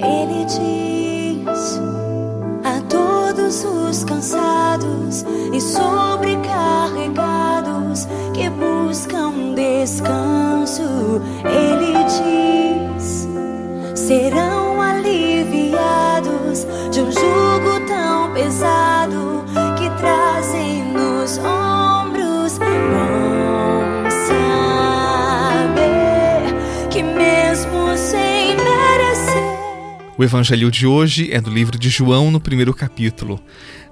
Ele diz a todos os cansados e sobrecarregados que buscam descanso. Ele diz: serão aliviados de um jugo O evangelho de hoje é do livro de João, no primeiro capítulo.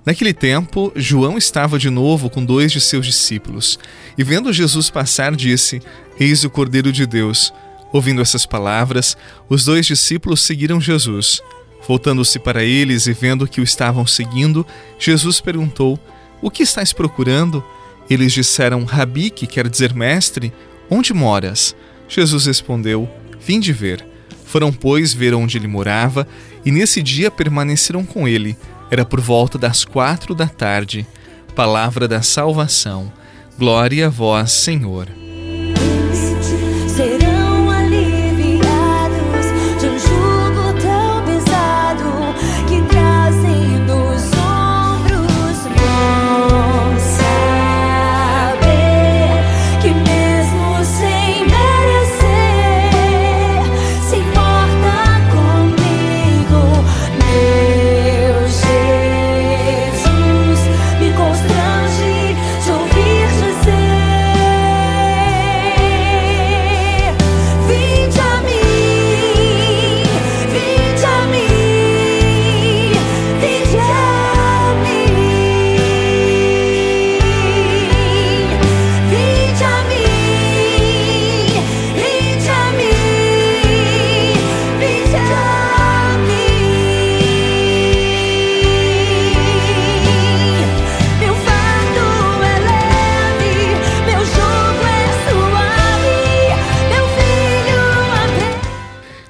Naquele tempo, João estava de novo com dois de seus discípulos, e vendo Jesus passar, disse: Eis o Cordeiro de Deus. Ouvindo essas palavras, os dois discípulos seguiram Jesus. Voltando-se para eles e vendo que o estavam seguindo, Jesus perguntou: O que estáis procurando? Eles disseram: Rabi, que quer dizer mestre, onde moras? Jesus respondeu: Vim de ver. Foram, pois, ver onde ele morava, e nesse dia permaneceram com ele. Era por volta das quatro da tarde. Palavra da salvação. Glória a vós, Senhor.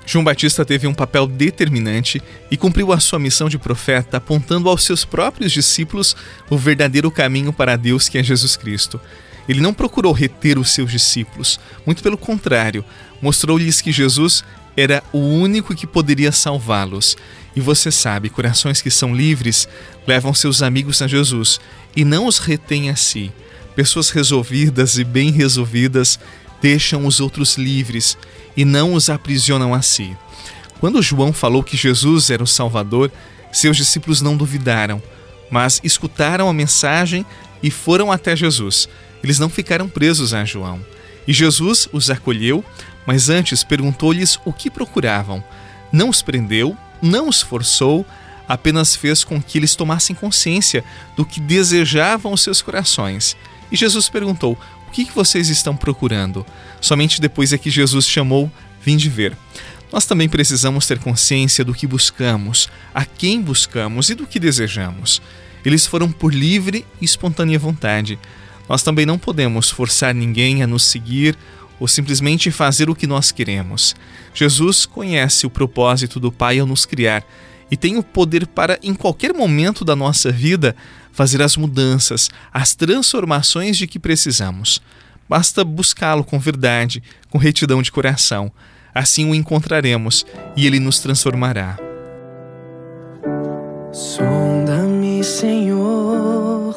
João Batista teve um papel determinante e cumpriu a sua missão de profeta, apontando aos seus próprios discípulos o verdadeiro caminho para Deus, que é Jesus Cristo. Ele não procurou reter os seus discípulos, muito pelo contrário, mostrou-lhes que Jesus era o único que poderia salvá-los. E você sabe, corações que são livres levam seus amigos a Jesus e não os retêm a si. Pessoas resolvidas e bem resolvidas deixam os outros livres e não os aprisionam a si. Quando João falou que Jesus era o Salvador, seus discípulos não duvidaram, mas escutaram a mensagem e foram até Jesus. Eles não ficaram presos a João. E Jesus os acolheu, mas antes perguntou-lhes o que procuravam. Não os prendeu, não os forçou, apenas fez com que eles tomassem consciência do que desejavam os seus corações. E Jesus perguntou: que que vocês estão procurando? Somente depois é que Jesus chamou: Vinde ver. Nós também precisamos ter consciência do que buscamos, a quem buscamos e do que desejamos. Eles foram por livre e espontânea vontade. Nós também não podemos forçar ninguém a nos seguir ou simplesmente fazer o que nós queremos. Jesus conhece o propósito do Pai ao nos criar e tem o poder para, em qualquer momento da nossa vida, fazer as mudanças, as transformações de que precisamos. Basta buscá-lo com verdade, com retidão de coração. Assim o encontraremos e ele nos transformará. Sonda-me, Senhor,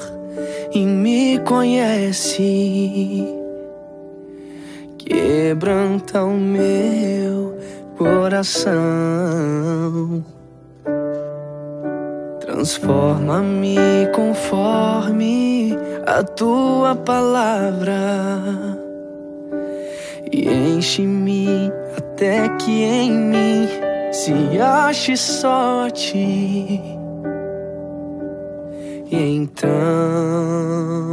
e me conhece. Quebranta o meu coração. Transforma-me conforme a tua palavra. E enche-me até que em mim se ache sorte. E então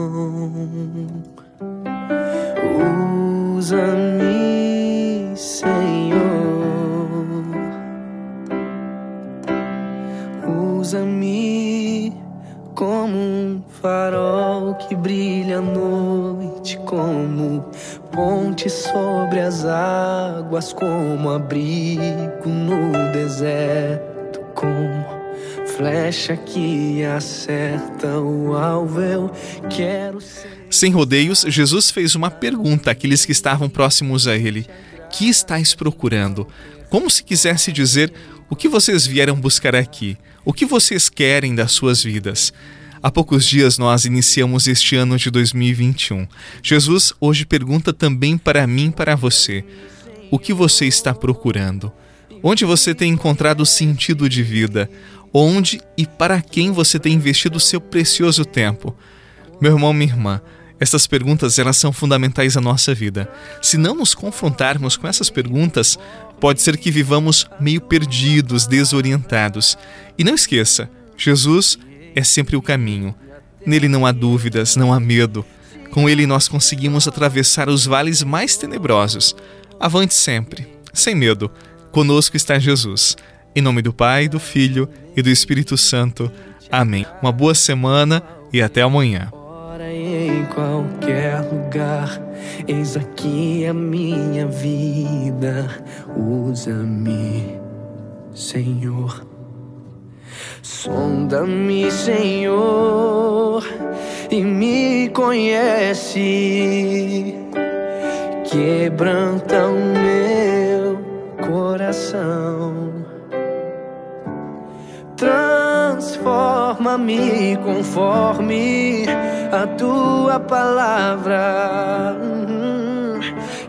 brilha à noite, como ponte sobre as águas, como abrigo no deserto, como flecha que acerta o alvo. Eu quero ser. Sem rodeios, Jesus fez uma pergunta àqueles que estavam próximos a ele: Que estáis procurando? Como se quisesse dizer: O que vocês vieram buscar aqui? O que vocês querem das suas vidas? Há poucos dias nós iniciamos este ano de 2021. Jesus hoje pergunta também para mim para você: o que você está procurando? Onde você tem encontrado o sentido de vida? Onde e para quem você tem investido seu precioso tempo? Meu irmão, minha irmã, essas perguntas elas são fundamentais à nossa vida. Se não nos confrontarmos com essas perguntas, pode ser que vivamos meio perdidos, desorientados. E não esqueça, Jesus é sempre o caminho. Nele não há dúvidas, não há medo. Com ele nós conseguimos atravessar os vales mais tenebrosos. Avante sempre, sem medo. Conosco está Jesus. Em nome do Pai, do Filho e do Espírito Santo. Amém. Uma boa semana e até amanhã. Em qualquer lugar, eis aqui a minha vida. Usa-me, Senhor. Sonda-me, Senhor, e me conhece. Quebranta o meu coração. Transforma-me conforme a tua palavra.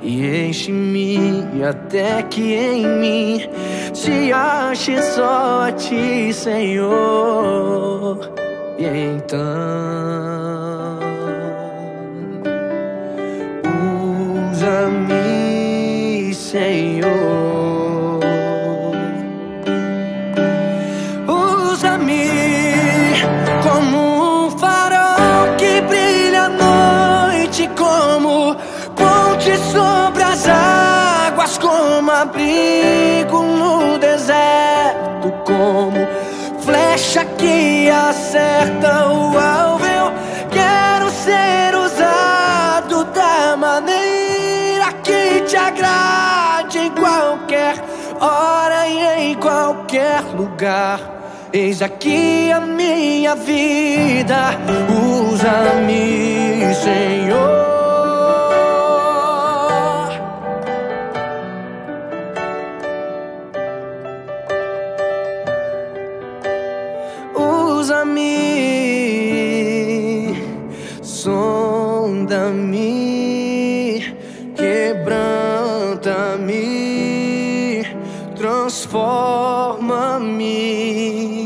E enche-me até que em mim se ache só a ti, Senhor. E então, usa-me, Senhor. Usa-me como um farol que brilha à noite, como ponte sobre as águas, como deserto, como flecha que acerta o alvo. Eu quero ser usado da maneira que te agrade em qualquer hora e em qualquer lugar. Eis aqui a minha vida, usa-me, Senhor. Quebranta-me, transforma-me,